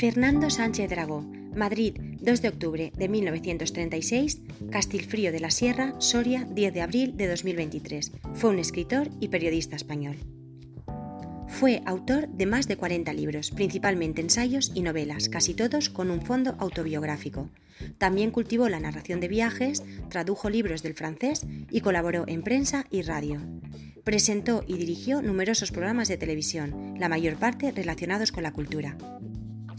Fernando Sánchez Dragó, Madrid, 2 de octubre de 1936, Castilfrío de la Sierra, Soria, 10 de abril de 2023. Fue un escritor y periodista español. Fue autor de más de 40 libros, principalmente ensayos y novelas, casi todos con un fondo autobiográfico. También cultivó la narración de viajes, tradujo libros del francés y colaboró en prensa y radio. Presentó y dirigió numerosos programas de televisión, la mayor parte relacionados con la cultura.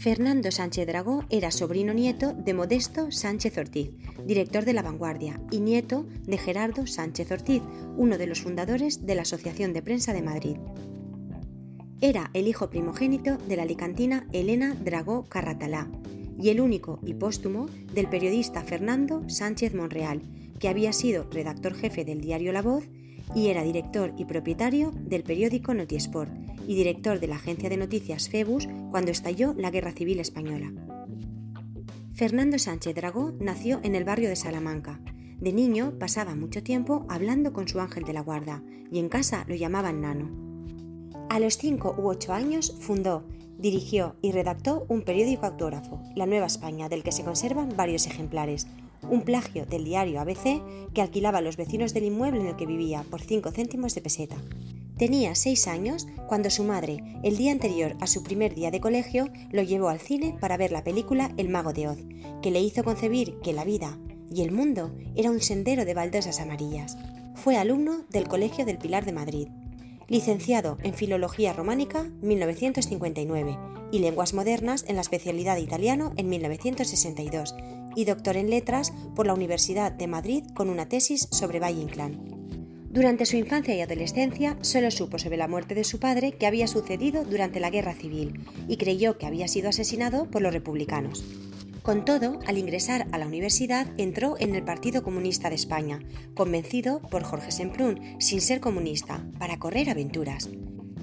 Fernando Sánchez Dragó era sobrino nieto de Modesto Sánchez Ortiz, director de La Vanguardia, y nieto de Gerardo Sánchez Ortiz, uno de los fundadores de la Asociación de Prensa de Madrid. Era el hijo primogénito de la alicantina Elena Dragó Carratalá y el único y póstumo del periodista Fernando Sánchez Monreal, que había sido redactor jefe del diario La Voz y era director y propietario del periódico Notiesport y director de la agencia de noticias Febus cuando estalló la Guerra Civil Española. Fernando Sánchez Dragó nació en el barrio de Salamanca. De niño pasaba mucho tiempo hablando con su ángel de la guarda y en casa lo llamaban Nano. A los 5 u 8 años fundó, dirigió y redactó un periódico autógrafo, La Nueva España, del que se conservan varios ejemplares, un plagio del diario ABC que alquilaba a los vecinos del inmueble en el que vivía por 5 céntimos de peseta. Tenía seis años cuando su madre, el día anterior a su primer día de colegio, lo llevó al cine para ver la película El mago de Oz, que le hizo concebir que la vida y el mundo era un sendero de baldosas amarillas. Fue alumno del Colegio del Pilar de Madrid, licenciado en Filología Románica 1959 y Lenguas Modernas en la especialidad de italiano en 1962 y doctor en Letras por la Universidad de Madrid con una tesis sobre Valle Inclán. Durante su infancia y adolescencia solo supo sobre la muerte de su padre que había sucedido durante la Guerra Civil y creyó que había sido asesinado por los republicanos. Con todo, al ingresar a la universidad entró en el Partido Comunista de España, convencido por Jorge Semprún, sin ser comunista, para correr aventuras.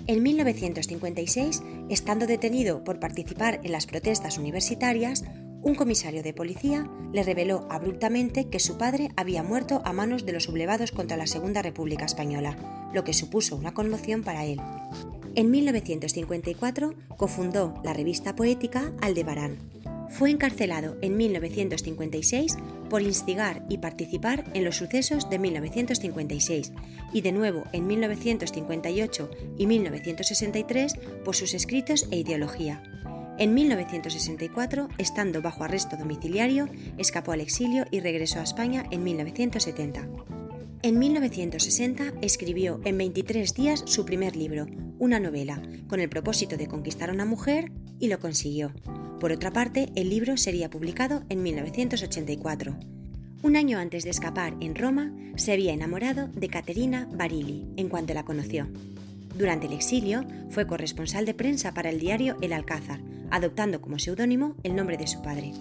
En 1956, estando detenido por participar en las protestas universitarias, un comisario de policía le reveló abruptamente que su padre había muerto a manos de los sublevados contra la Segunda República Española, lo que supuso una conmoción para él. En 1954 cofundó la revista poética Aldebarán. Fue encarcelado en 1956 por instigar y participar en los sucesos de 1956 y de nuevo en 1958 y 1963 por sus escritos e ideología. En 1964, estando bajo arresto domiciliario, escapó al exilio y regresó a España en 1970. En 1960 escribió en 23 días su primer libro, una novela, con el propósito de conquistar a una mujer, y lo consiguió. Por otra parte, el libro sería publicado en 1984. Un año antes de escapar en Roma, se había enamorado de Caterina Barilli en cuanto la conoció. Durante el exilio, fue corresponsal de prensa para el diario El Alcázar, adoptando como seudónimo el nombre de su padre.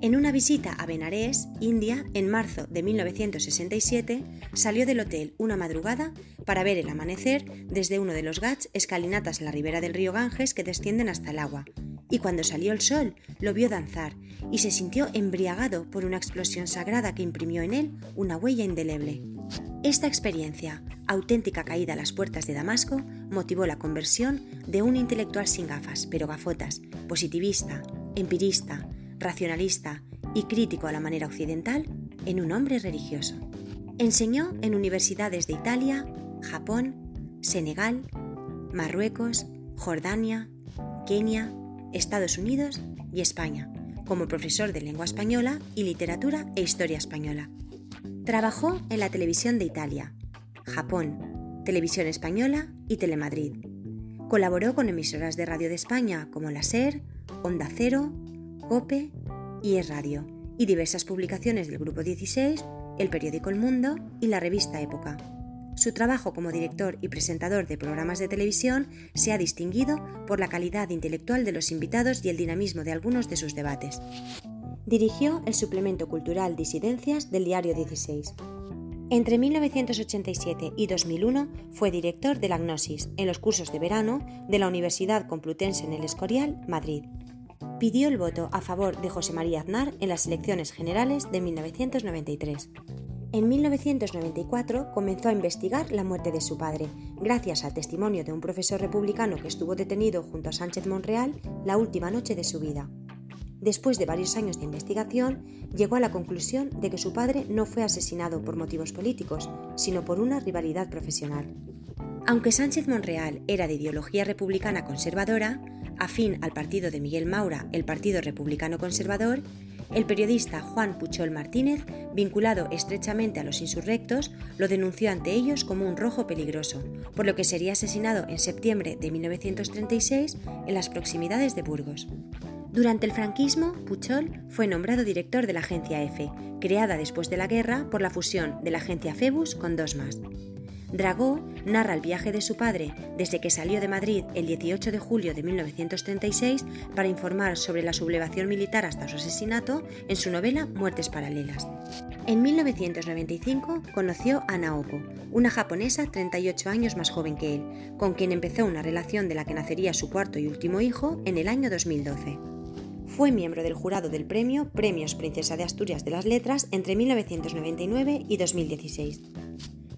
En una visita a Benares, India, en marzo de 1967, salió del hotel una madrugada para ver el amanecer desde uno de los gats escalinatas en la ribera del río Ganges que descienden hasta el agua. Y cuando salió el sol, lo vio danzar y se sintió embriagado por una explosión sagrada que imprimió en él una huella indeleble. Esta experiencia, auténtica caída a las puertas de Damasco, motivó la conversión de un intelectual sin gafas, pero gafotas, positivista, empirista, racionalista y crítico a la manera occidental, en un hombre religioso. Enseñó en universidades de Italia, Japón, Senegal, Marruecos, Jordania, Kenia, Estados Unidos y España, como profesor de lengua española y literatura e historia española. Trabajó en la televisión de Italia, Japón, Televisión Española y Telemadrid. Colaboró con emisoras de radio de España como la SER, Onda Cero, COPE y Es Radio, y diversas publicaciones del Grupo 16, el periódico El Mundo y la revista Época. Su trabajo como director y presentador de programas de televisión se ha distinguido por la calidad intelectual de los invitados y el dinamismo de algunos de sus debates. Dirigió el suplemento cultural Disidencias del diario 16. Entre 1987 y 2001 fue director de la Gnosis en los cursos de verano de la Universidad Complutense en el Escorial, Madrid. Pidió el voto a favor de José María Aznar en las elecciones generales de 1993. En 1994 comenzó a investigar la muerte de su padre, gracias al testimonio de un profesor republicano que estuvo detenido junto a Sánchez Monreal la última noche de su vida después de varios años de investigación, llegó a la conclusión de que su padre no fue asesinado por motivos políticos, sino por una rivalidad profesional. Aunque Sánchez Monreal era de ideología republicana conservadora, afín al partido de Miguel Maura, el Partido Republicano Conservador, el periodista Juan Puchol Martínez, vinculado estrechamente a los insurrectos, lo denunció ante ellos como un rojo peligroso, por lo que sería asesinado en septiembre de 1936 en las proximidades de Burgos. Durante el franquismo, Puchol fue nombrado director de la agencia EFE, creada después de la guerra por la fusión de la agencia Febus con dos más. Dragó narra el viaje de su padre desde que salió de Madrid el 18 de julio de 1936 para informar sobre la sublevación militar hasta su asesinato en su novela Muertes Paralelas. En 1995 conoció a Naoko, una japonesa 38 años más joven que él, con quien empezó una relación de la que nacería su cuarto y último hijo en el año 2012. Fue miembro del jurado del premio Premios Princesa de Asturias de las Letras entre 1999 y 2016.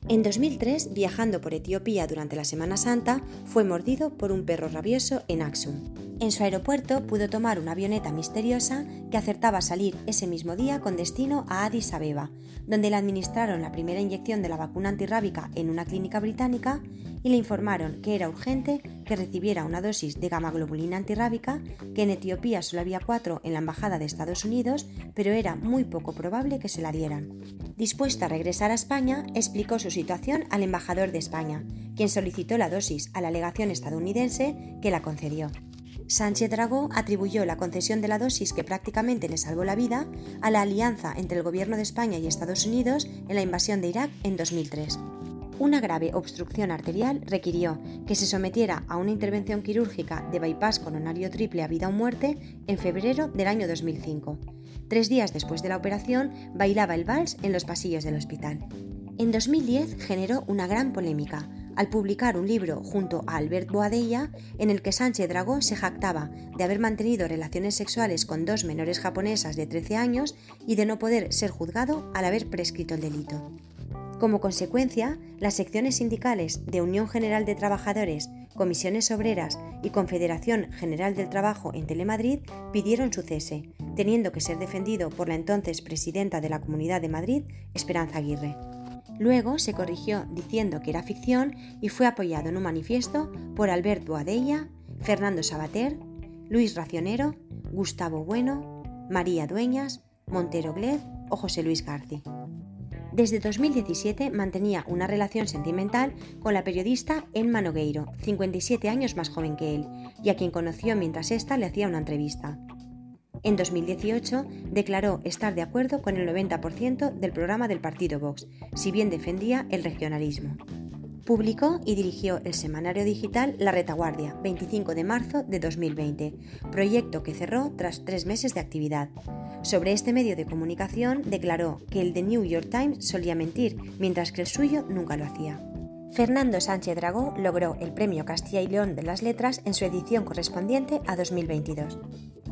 En 2003, viajando por Etiopía durante la Semana Santa, fue mordido por un perro rabioso en Aksum. En su aeropuerto pudo tomar una avioneta misteriosa que acertaba a salir ese mismo día con destino a Addis Abeba, donde le administraron la primera inyección de la vacuna antirrábica en una clínica británica y le informaron que era urgente que recibiera una dosis de gamma globulina antirrábica, que en Etiopía solo había cuatro en la Embajada de Estados Unidos, pero era muy poco probable que se la dieran. Dispuesta a regresar a España, explicó su situación al embajador de España, quien solicitó la dosis a la legación estadounidense que la concedió. Sánchez Dragó atribuyó la concesión de la dosis que prácticamente le salvó la vida a la alianza entre el gobierno de España y Estados Unidos en la invasión de Irak en 2003 una grave obstrucción arterial requirió que se sometiera a una intervención quirúrgica de bypass coronario triple a vida o muerte en febrero del año 2005. Tres días después de la operación, bailaba el vals en los pasillos del hospital. En 2010 generó una gran polémica al publicar un libro junto a Albert Boadella en el que Sánchez Dragó se jactaba de haber mantenido relaciones sexuales con dos menores japonesas de 13 años y de no poder ser juzgado al haber prescrito el delito. Como consecuencia, las secciones sindicales de Unión General de Trabajadores, Comisiones Obreras y Confederación General del Trabajo en Telemadrid pidieron su cese, teniendo que ser defendido por la entonces presidenta de la Comunidad de Madrid, Esperanza Aguirre. Luego se corrigió diciendo que era ficción y fue apoyado en un manifiesto por Alberto Adella, Fernando Sabater, Luis Racionero, Gustavo Bueno, María Dueñas, Montero Glez o José Luis Garci. Desde 2017 mantenía una relación sentimental con la periodista Emma Nogueiro, 57 años más joven que él, y a quien conoció mientras ésta le hacía una entrevista. En 2018 declaró estar de acuerdo con el 90% del programa del partido Vox, si bien defendía el regionalismo. Publicó y dirigió el semanario digital La Retaguardia, 25 de marzo de 2020, proyecto que cerró tras tres meses de actividad. Sobre este medio de comunicación declaró que el The New York Times solía mentir, mientras que el suyo nunca lo hacía. Fernando Sánchez Dragó logró el Premio Castilla y León de las Letras en su edición correspondiente a 2022.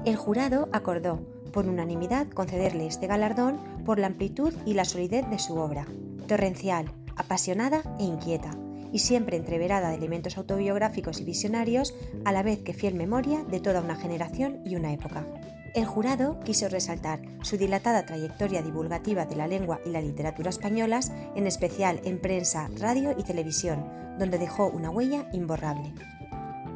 El jurado acordó, por unanimidad, concederle este galardón por la amplitud y la solidez de su obra, torrencial, apasionada e inquieta, y siempre entreverada de elementos autobiográficos y visionarios, a la vez que fiel memoria de toda una generación y una época. El jurado quiso resaltar su dilatada trayectoria divulgativa de la lengua y la literatura españolas, en especial en prensa, radio y televisión, donde dejó una huella imborrable.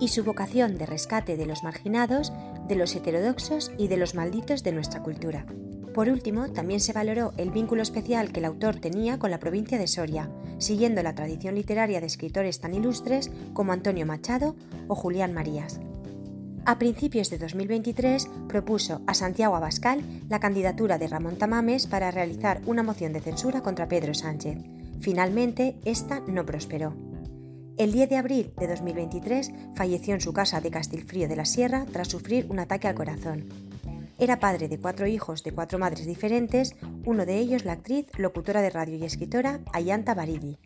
Y su vocación de rescate de los marginados, de los heterodoxos y de los malditos de nuestra cultura. Por último, también se valoró el vínculo especial que el autor tenía con la provincia de Soria, siguiendo la tradición literaria de escritores tan ilustres como Antonio Machado o Julián Marías. A principios de 2023 propuso a Santiago Abascal la candidatura de Ramón Tamames para realizar una moción de censura contra Pedro Sánchez. Finalmente, esta no prosperó. El 10 de abril de 2023 falleció en su casa de Castilfrío de la Sierra tras sufrir un ataque al corazón. Era padre de cuatro hijos de cuatro madres diferentes, uno de ellos la actriz, locutora de radio y escritora Ayanta Baridi.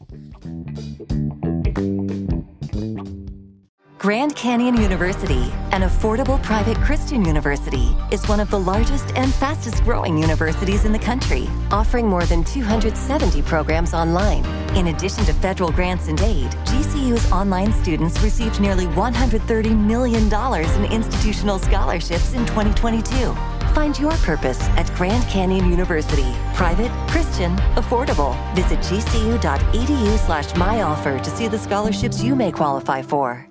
Grand Canyon University, an affordable private Christian university, is one of the largest and fastest growing universities in the country, offering more than 270 programs online. In addition to federal grants and aid, GCU's online students received nearly $130 million in institutional scholarships in 2022. Find your purpose at Grand Canyon University. Private, Christian, affordable. Visit gcu.edu slash myoffer to see the scholarships you may qualify for.